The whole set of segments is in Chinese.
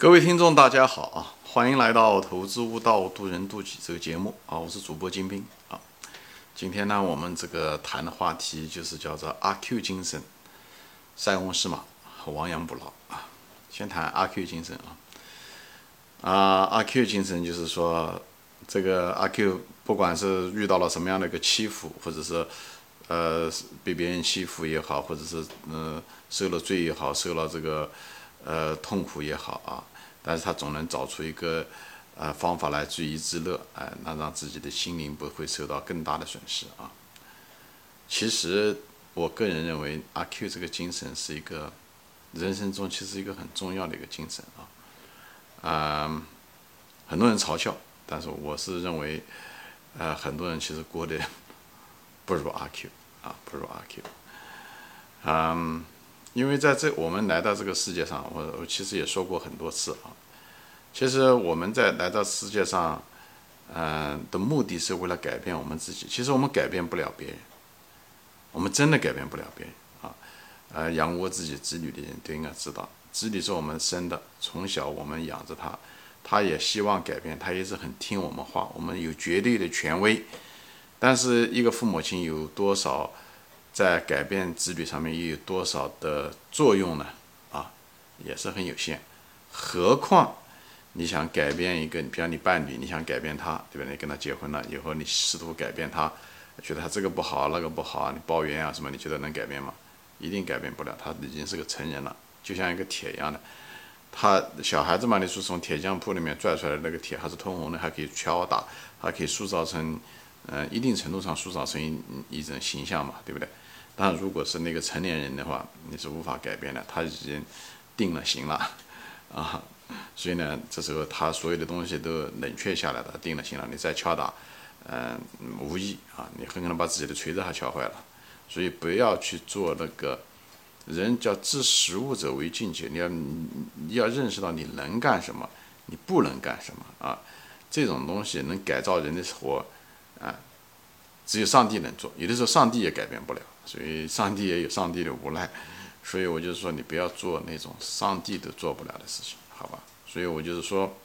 各位听众，大家好啊！欢迎来到《投资悟道，渡人渡己》这个节目啊！我是主播金兵啊。今天呢，我们这个谈的话题就是叫做阿 Q 精神，塞翁失马，亡羊补牢啊。先谈阿 Q 精神啊。啊，阿 Q 精神就是说，这个阿 Q 不管是遇到了什么样的一个欺负，或者是呃被别人欺负也好，或者是嗯受了罪也好，受了这个呃痛苦也好啊。但是他总能找出一个，呃方法来自娱自乐，哎，那让自己的心灵不会受到更大的损失啊。其实我个人认为，阿 Q 这个精神是一个人生中其实一个很重要的一个精神啊。啊，很多人嘲笑，但是我是认为，呃，很多人其实过得不如阿 Q 啊，不如阿 Q。嗯。因为在这，我们来到这个世界上，我我其实也说过很多次啊。其实我们在来到世界上，嗯，的目的是为了改变我们自己。其实我们改变不了别人，我们真的改变不了别人啊。呃，养过自己子女的人都应该知道，子女是我们生的，从小我们养着他，他也希望改变，他也是很听我们话，我们有绝对的权威。但是一个父母亲有多少？在改变子女上面又有多少的作用呢？啊，也是很有限。何况你想改变一个，比方你伴侣，你想改变他，对吧？你跟他结婚了以后，你试图改变他，觉得他这个不好，那个不好，你抱怨啊什么？你觉得能改变吗？一定改变不了。他已经是个成人了，就像一个铁一样的。他小孩子嘛，你说从铁匠铺里面拽出来的那个铁还是通红的，还可以敲打，还可以塑造成，嗯，一定程度上塑造成一一种形象嘛，对不对？但如果是那个成年人的话，你是无法改变的，他已经定了型了，啊，所以呢，这时候他所有的东西都冷却下来了，定了型了，你再敲打，嗯，无益啊，你很可能把自己的锤子还敲坏了，所以不要去做那个，人叫知实务者为俊杰，你要你要认识到你能干什么，你不能干什么啊，这种东西能改造人的活，啊，只有上帝能做，有的时候上帝也改变不了。所以上帝也有上帝的无奈，所以我就是说你不要做那种上帝都做不了的事情，好吧？所以我就是说，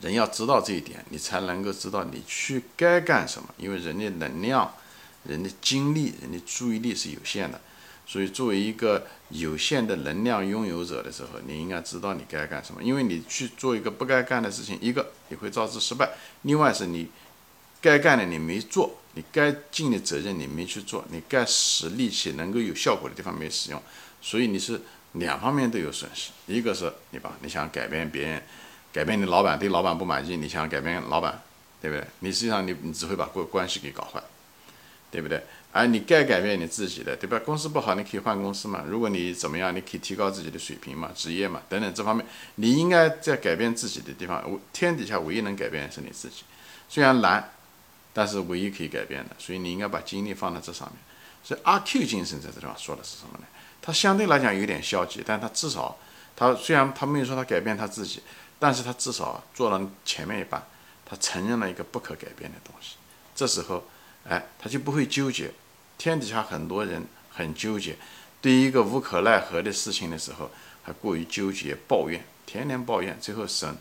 人要知道这一点，你才能够知道你去该干什么。因为人的能量、人的精力、人的注意力是有限的，所以作为一个有限的能量拥有者的时候，你应该知道你该干什么。因为你去做一个不该干的事情，一个你会导致失败，另外是你该干的你没做。你该尽的责任你没去做，你该使力气能够有效果的地方没使用，所以你是两方面都有损失。一个是你把你想改变别人，改变你老板对老板不满意，你想改变老板，对不对？你实际上你你只会把关关系给搞坏，对不对？而你该改变你自己的，对吧？公司不好，你可以换公司嘛。如果你怎么样，你可以提高自己的水平嘛，职业嘛等等这方面，你应该在改变自己的地方，天底下唯一能改变的是你自己，虽然难。但是唯一可以改变的，所以你应该把精力放在这上面。所以阿 Q 精神在这地方说的是什么呢？他相对来讲有点消极，但他至少他虽然他没有说他改变他自己，但是他至少做了前面一半，他承认了一个不可改变的东西。这时候，哎，他就不会纠结。天底下很多人很纠结，对于一个无可奈何的事情的时候，还过于纠结抱怨，天天抱怨，最后生。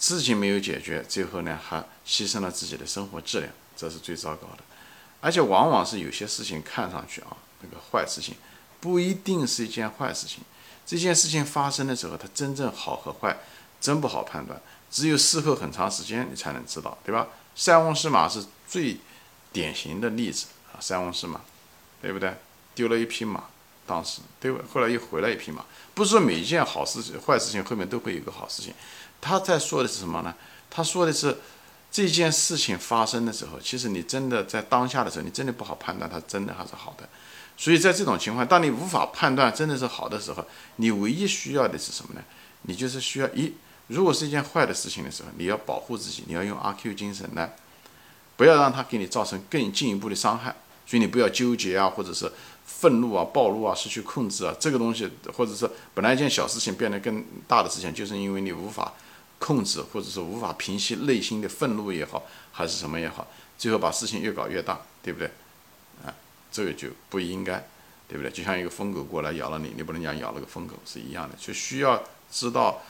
事情没有解决，最后呢还牺牲了自己的生活质量，这是最糟糕的。而且往往是有些事情看上去啊，那个坏事情不一定是一件坏事情。这件事情发生的时候，它真正好和坏真不好判断，只有事后很长时间你才能知道，对吧？塞翁失马是最典型的例子啊，塞翁失马，对不对？丢了一匹马，当时对吧？后来又回来一匹马，不是说每一件好事、坏事情后面都会有个好事情。他在说的是什么呢？他说的是这件事情发生的时候，其实你真的在当下的时候，你真的不好判断它真的还是好的。所以在这种情况，当你无法判断真的是好的时候，你唯一需要的是什么呢？你就是需要一，如果是一件坏的事情的时候，你要保护自己，你要用阿 Q 精神来，不要让它给你造成更进一步的伤害。所以你不要纠结啊，或者是愤怒啊、暴怒啊、失去控制啊，这个东西，或者是本来一件小事情变得更大的事情，就是因为你无法。控制，或者是无法平息内心的愤怒也好，还是什么也好，最后把事情越搞越大，对不对？啊，这个就不应该，对不对？就像一个疯狗过来咬了你，你不能讲咬了个疯狗是一样的，就需要知道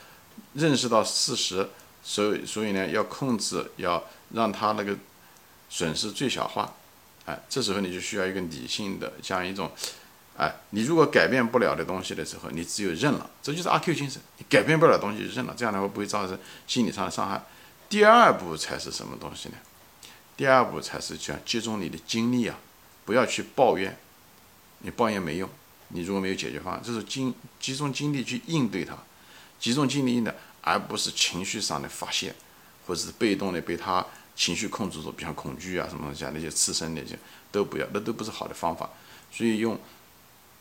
认识到事实，所以所以呢，要控制，要让他那个损失最小化。哎，这时候你就需要一个理性的，像一种，哎，你如果改变不了的东西的时候，你只有认了，这就是阿 Q 精神。你改变不了东西就认了，这样的话不会造成心理上的伤害。第二步才是什么东西呢？第二步才是讲集中你的精力啊，不要去抱怨，你抱怨没用。你如果没有解决方案，这是精集中精力去应对它，集中精力应对，而不是情绪上的发泄，或者是被动的被他情绪控制住，比如恐惧啊什么东西啊，那些刺身那些都不要，那都不是好的方法。所以用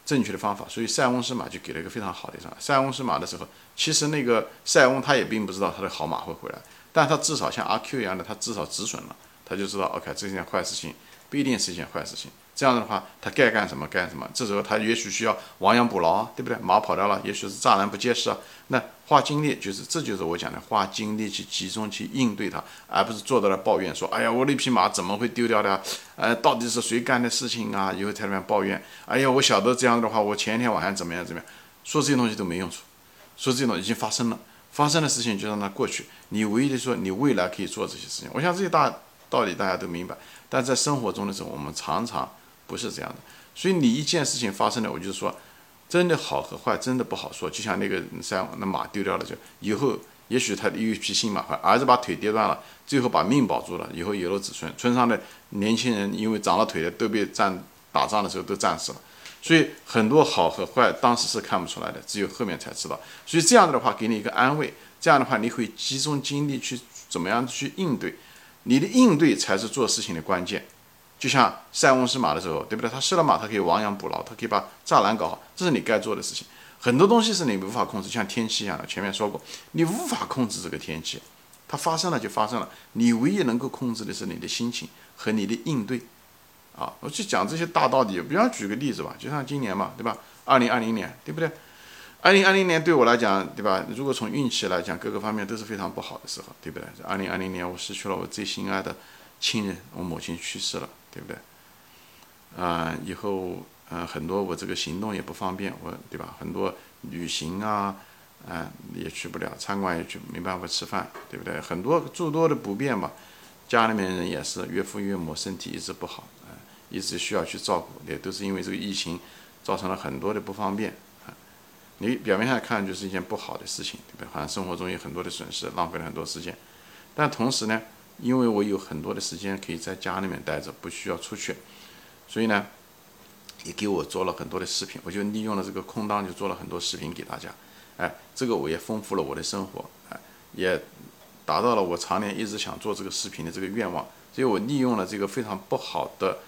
正确的方法。所以塞翁失马就给了一个非常好的一张。塞翁失马的时候，其实那个塞翁他也并不知道他的好马会回来，但他至少像阿 Q 一样的，他至少止损了，他就知道 OK 这件坏事情不一定是一件坏事情。这样的话，他该干什么干什么。这时候他也许需要亡羊补牢啊，对不对？马跑掉了，也许是栅栏不结实啊。那花精力就是，这就是我讲的，花精力去集中去应对它，而不是坐在那抱怨说：“哎呀，我那匹马怎么会丢掉的？呃，到底是谁干的事情啊？”以后在那边抱怨：“哎呀，我晓得这样的话，我前一天晚上怎么样怎么样。”说这些东西都没用处，说这些东西已经发生了，发生的事情就让它过去。你唯一的说，你未来可以做这些事情。我想这些大道理大家都明白，但在生活中的时候，我们常常。不是这样的，所以你一件事情发生了，我就说，真的好和坏真的不好说。就像那个山那马丢掉了，就以后也许他有一匹新马，儿子把腿跌断了，最后把命保住了，以后有了子孙，村上的年轻人因为长了腿的都被战打仗的时候都战死了。所以很多好和坏当时是看不出来的，只有后面才知道。所以这样子的话给你一个安慰，这样的话你会集中精力去怎么样去应对，你的应对才是做事情的关键。就像塞翁失马的时候，对不对？他失了马，他可以亡羊补牢，他可以把栅栏搞好，这是你该做的事情。很多东西是你无法控制，像天气一样的，前面说过，你无法控制这个天气，它发生了就发生了。你唯一能够控制的是你的心情和你的应对。啊，我去讲这些大道理，比方举个例子吧，就像今年嘛，对吧？二零二零年，对不对？二零二零年对我来讲，对吧？如果从运气来讲，各个方面都是非常不好的时候，对不对？二零二零年，我失去了我最心爱的亲人，我母亲去世了。对不对？啊，以后嗯，很多我这个行动也不方便，我对吧？很多旅行啊，啊也去不了，餐馆也去没办法吃饭，对不对？很多诸多的不便吧。家里面人也是，岳父岳母身体一直不好，啊，一直需要去照顾，也都是因为这个疫情造成了很多的不方便。啊，你表面上看就是一件不好的事情，对不对？好像生活中有很多的损失，浪费了很多时间，但同时呢？因为我有很多的时间可以在家里面待着，不需要出去，所以呢，也给我做了很多的视频。我就利用了这个空档，就做了很多视频给大家。哎，这个我也丰富了我的生活，哎，也达到了我常年一直想做这个视频的这个愿望。所以我利用了这个非常不好的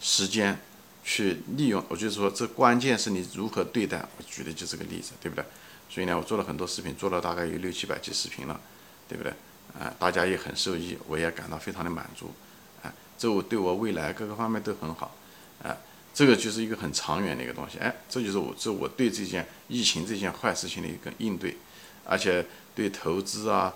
时间去利用。我就是说，这关键是你如何对待。我举的就这个例子，对不对？所以呢，我做了很多视频，做了大概有六七百集视频了，对不对？啊，大家也很受益，我也感到非常的满足，啊，这我对我未来各个方面都很好，啊，这个就是一个很长远的一个东西，哎，这就是我这我对这件疫情这件坏事情的一个应对，而且对投资啊，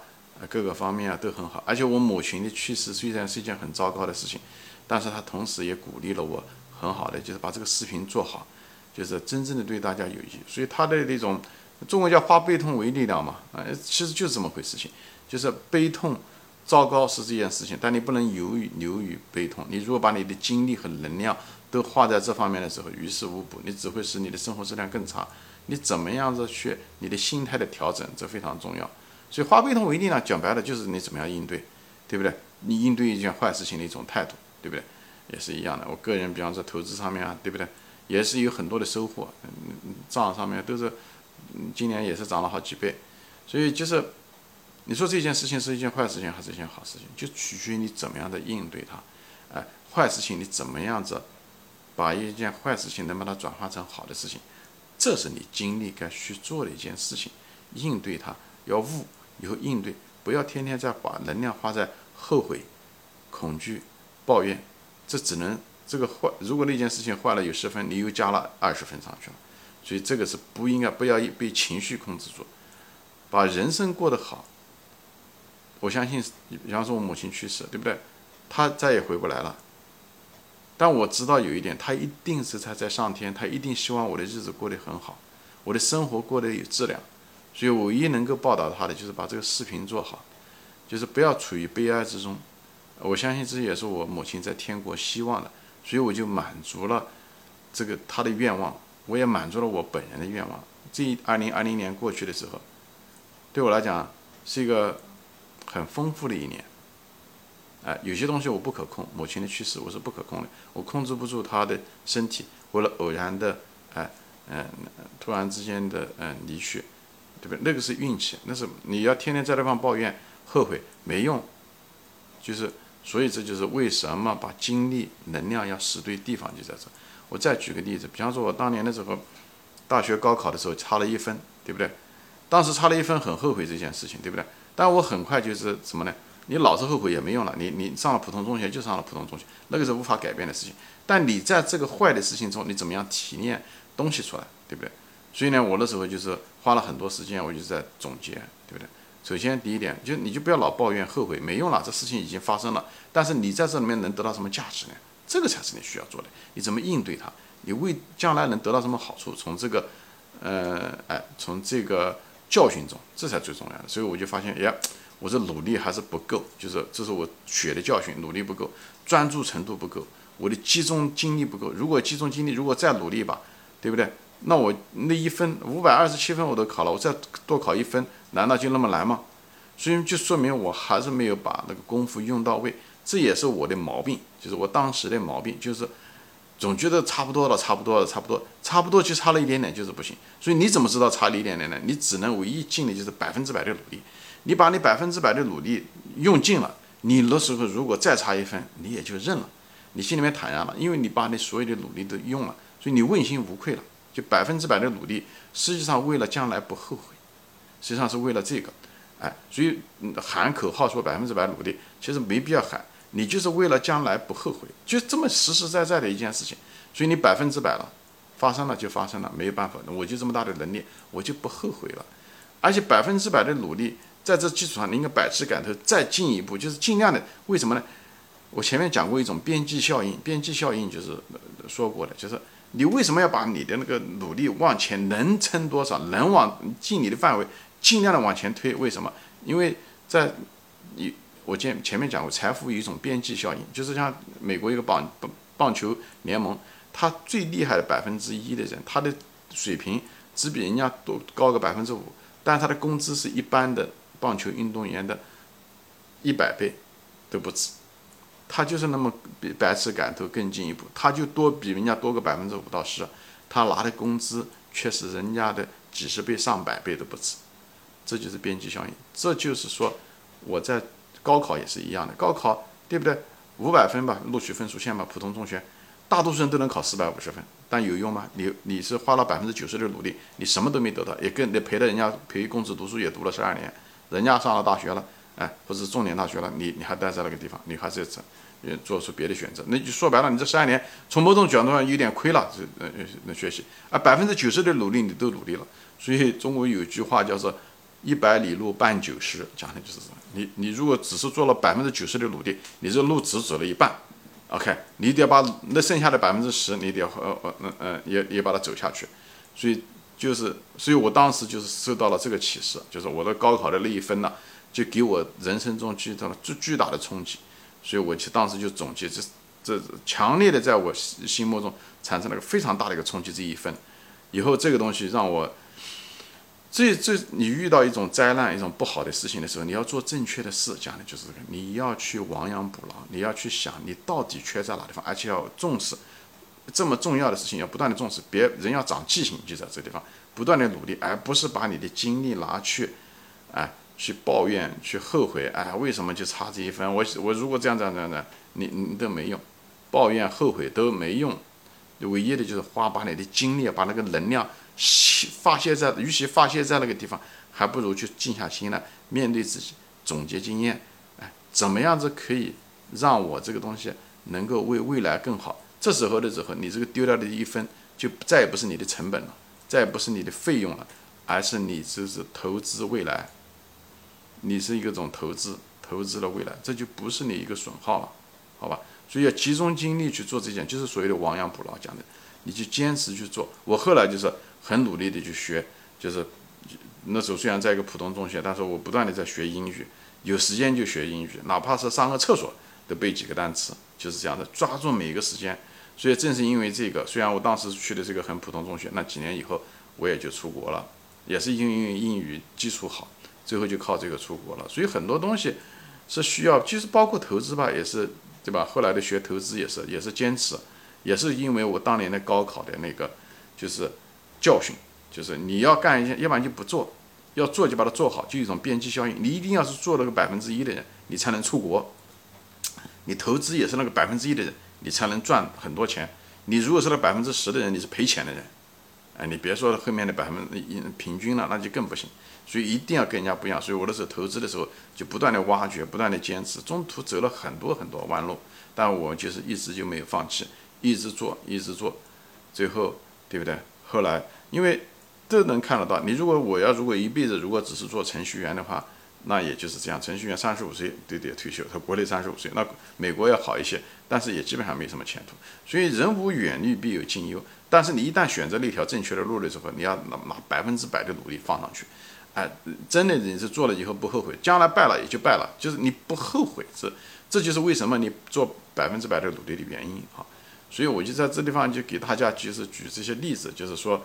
各个方面啊都很好，而且我母亲的去世虽然是一件很糟糕的事情，但是她同时也鼓励了我很好的，就是把这个视频做好，就是真正的对大家有益，所以她的那种中国叫化悲痛为力量嘛，啊，其实就是这么回事情。就是悲痛，糟糕是这件事情，但你不能由于流于悲痛。你如果把你的精力和能量都花在这方面的时候，于事无补，你只会使你的生活质量更差。你怎么样子去你的心态的调整，这非常重要。所以化悲痛为力量，讲白了就是你怎么样应对，对不对？你应对一件坏事情的一种态度，对不对？也是一样的。我个人比方说投资上面啊，对不对？也是有很多的收获，嗯账上面都是，今年也是涨了好几倍，所以就是。你说这件事情是一件坏事情还是一件好事情，就取决于你怎么样的应对它。哎，坏事情你怎么样子把一件坏事情能把它转化成好的事情，这是你精力该去做的一件事情。应对它要悟，以后应对不要天天在把能量花在后悔、恐惧、抱怨，这只能这个坏。如果那件事情坏了有十分，你又加了二十分上去了，所以这个是不应该不要被情绪控制住，把人生过得好。我相信，比方说我母亲去世，对不对？她再也回不来了。但我知道有一点，她一定是她在上天，她一定希望我的日子过得很好，我的生活过得有质量。所以唯一能够报答他的就是把这个视频做好，就是不要处于悲哀之中。我相信这也是我母亲在天国希望的，所以我就满足了这个她的愿望，我也满足了我本人的愿望。这一二零二零年过去的时候，对我来讲是一个很丰富的一年。哎，有些东西我不可控，母亲的去世我是不可控的，我控制不住她的身体，或者偶然的，哎，嗯，突然之间的嗯离去，对不对？那个是运气，那是你要天天在那方抱怨后悔没用，就是。所以这就是为什么把精力、能量要使对地方，就在这。我再举个例子，比方说，我当年的时候，大学高考的时候差了一分，对不对？当时差了一分，很后悔这件事情，对不对？但我很快就是什么呢？你老是后悔也没用了，你你上了普通中学就上了普通中学，那个是无法改变的事情。但你在这个坏的事情中，你怎么样提炼东西出来，对不对？所以呢，我那时候就是花了很多时间，我就在总结，对不对？首先，第一点，就你就不要老抱怨后悔，没用了，这事情已经发生了。但是你在这里面能得到什么价值呢？这个才是你需要做的。你怎么应对它？你为将来能得到什么好处？从这个，呃，哎，从这个教训中，这才最重要的。所以我就发现，哎，我这努力还是不够，就是这是我学的教训，努力不够，专注程度不够，我的集中精力不够。如果集中精力，如果再努力一把，对不对？那我那一分五百二十七分我都考了，我再多考一分，难道就那么难吗？所以就说明我还是没有把那个功夫用到位，这也是我的毛病，就是我当时的毛病，就是总觉得差不多了，差不多了，差不多，差不多就差了一点点，就是不行。所以你怎么知道差了一点点呢？你只能唯一尽的就是百分之百的努力。你把你百分之百的努力用尽了，你那时候如果再差一分，你也就认了，你心里面坦然了，因为你把你所有的努力都用了，所以你问心无愧了。就百分之百的努力，实际上为了将来不后悔，实际上是为了这个，哎，所以喊口号说百分之百努力，其实没必要喊，你就是为了将来不后悔，就这么实实在在的一件事情。所以你百分之百了，发生了就发生了，没有办法，我就这么大的能力，我就不后悔了。而且百分之百的努力，在这基础上，你应该百尺竿头，再进一步，就是尽量的。为什么呢？我前面讲过一种边际效应，边际效应就是说过的，就是。你为什么要把你的那个努力往前能撑多少，能往尽你的范围，尽量的往前推？为什么？因为在你我前前面讲过，财富有一种边际效应，就是像美国一个棒棒棒球联盟，他最厉害的百分之一的人，他的水平只比人家多高个百分之五，但他的工资是一般的棒球运动员的一百倍都不止。他就是那么比百尺竿头更进一步，他就多比人家多个百分之五到十，他拿的工资却是人家的几十倍上百倍都不止，这就是边际效应。这就是说，我在高考也是一样的，高考对不对？五百分吧，录取分数线吧，普通中学，大多数人都能考四百五十分，但有用吗？你你是花了百分之九十的努力，你什么都没得到，也跟你陪着人家陪公子读书也读了十二年，人家上了大学了。哎，或者重点大学了，你你还待在那个地方，你还是要做，做出别的选择。那就说白了，你这十二年从某种角度上有点亏了，这呃呃学习啊，百分之九十的努力你都努力了。所以中国有一句话叫做“一百里路半九十”，讲的就是这你你如果只是做了百分之九十的努力，你这路只走了一半。OK，你得把那剩下的百分之十，你得呃呃嗯嗯也也把它走下去。所以就是，所以我当时就是受到了这个启示，就是我的高考的那一分呢。就给我人生中巨大、最巨大的冲击，所以我去当时就总结，这这强烈的在我心目中产生了个非常大的一个冲击。这一分，以后这个东西让我，这这你遇到一种灾难、一种不好的事情的时候，你要做正确的事，讲的就是这个，你要去亡羊补牢，你要去想你到底缺在哪地方，而且要重视这么重要的事情，要不断的重视，别人要长记性，就在这个地方不断的努力，而不是把你的精力拿去，哎。去抱怨，去后悔，哎，为什么就差这一分？我我如果这样这样这样的，你你都没用，抱怨后悔都没用，唯一的就是花把你的精力，把那个能量发泄在，与其发泄在那个地方，还不如去静下心来面对自己，总结经验，哎，怎么样子可以让我这个东西能够为未来更好？这时候的时候，你这个丢掉的一分，就再也不是你的成本了，再也不是你的费用了，而是你就是投资未来。你是一个种投资，投资了未来，这就不是你一个损耗了，好吧？所以要集中精力去做这件，就是所谓的亡羊补牢讲的，你就坚持去做。我后来就是很努力的去学，就是那时候虽然在一个普通中学，但是我不断的在学英语，有时间就学英语，哪怕是上个厕所都背几个单词，就是这样的，抓住每一个时间。所以正是因为这个，虽然我当时去的是个很普通中学，那几年以后我也就出国了，也是因为英语基础好，最后就靠这个出国了。所以很多东西是需要，其实包括投资吧，也是对吧？后来的学投资也是，也是坚持，也是因为我当年的高考的那个就是教训。就是你要干一件，要不然就不做，要做就把它做好，就一种边际效应。你一定要是做那个百分之一的人，你才能出国。你投资也是那个百分之一的人，你才能赚很多钱。你如果是那百分之十的人，你是赔钱的人。哎，你别说后面的百分之一平均了，那就更不行。所以一定要跟人家不一样。所以我那时候投资的时候，就不断的挖掘，不断的坚持，中途走了很多很多弯路，但我就是一直就没有放弃，一直做，一直做，最后对不对？后来因为。都能看得到。你如果我要如果一辈子如果只是做程序员的话，那也就是这样。程序员三十五岁对对退休，他国内三十五岁，那美国要好一些，但是也基本上没什么前途。所以人无远虑必有近忧。但是你一旦选择了一条正确的路的时候，你要拿拿百分之百的努力放上去。哎，真的你是做了以后不后悔，将来败了也就败了，就是你不后悔，这这就是为什么你做百分之百的努力的原因啊。所以我就在这地方就给大家就是举这些例子，就是说。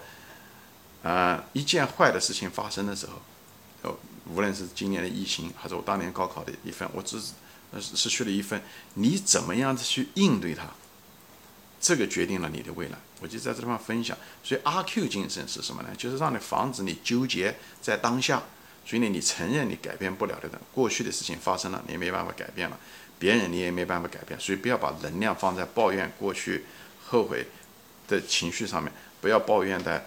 啊，一件坏的事情发生的时候，哦，无论是今年的疫情，还是我当年高考的一分，我只呃失去了一分，你怎么样子去应对它？这个决定了你的未来。我就在这地方分享。所以阿 Q 精神是什么呢？就是让你防止你纠结在当下。所以呢，你承认你改变不了的过去的事情发生了，你也没办法改变了，别人你也没办法改变。所以不要把能量放在抱怨过去、后悔的情绪上面，不要抱怨在。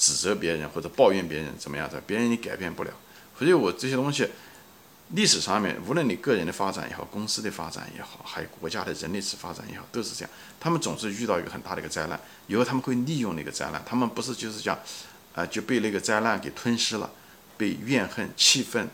指责别人或者抱怨别人怎么样的，别人你改变不了。所以我这些东西，历史上面，无论你个人的发展也好，公司的发展也好，还有国家的人类史发展也好，都是这样。他们总是遇到一个很大的一个灾难，以后他们会利用那个灾难。他们不是就是讲，啊，就被那个灾难给吞噬了，被怨恨、气愤、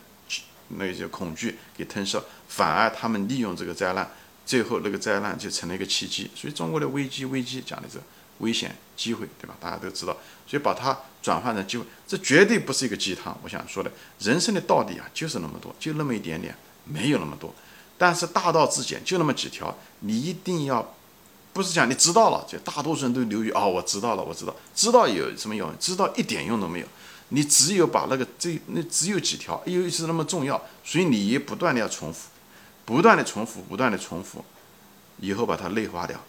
那些恐惧给吞噬，反而他们利用这个灾难，最后那个灾难就成了一个契机。所以中国的危机，危机讲的是。危险机会，对吧？大家都知道，所以把它转换成机会，这绝对不是一个鸡汤。我想说的，人生的道理啊，就是那么多，就那么一点点，没有那么多。但是大道至简，就那么几条，你一定要，不是讲你知道了，就大多数人都流于啊，我知道了，我知道，知道有什么用？知道一点用都没有。你只有把那个这那只有几条，又是那么重要，所以你也不断的要重复，不断的重复，不断的重复，以后把它内化掉。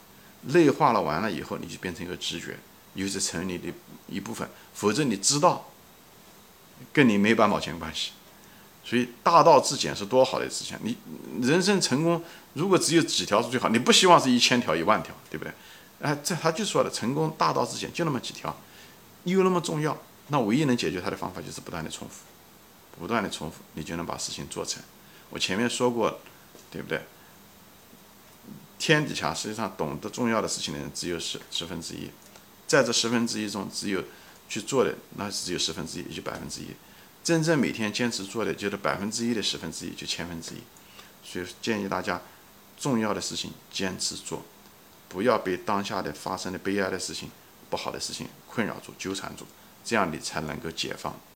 内化了完了以后，你就变成一个直觉，又是成为你的一部分。否则你知道，跟你没半毛钱关系。所以大道至简是多好的事情。你人生成功，如果只有几条是最好，你不希望是一千条、一万条，对不对？哎，这他就说了，成功大道至简就那么几条，又那么重要，那唯一能解决它的方法就是不断的重复，不断的重复，你就能把事情做成。我前面说过，对不对？天底下实际上懂得重要的事情的人只有十十分之一，在这十分之一中，只有去做的那只有十分之一，也就百分之一。真正每天坚持做的，就是百分之一的十分之一，就千分之一。所以建议大家，重要的事情坚持做，不要被当下的发生的悲哀的事情、不好的事情困扰住、纠缠住，这样你才能够解放。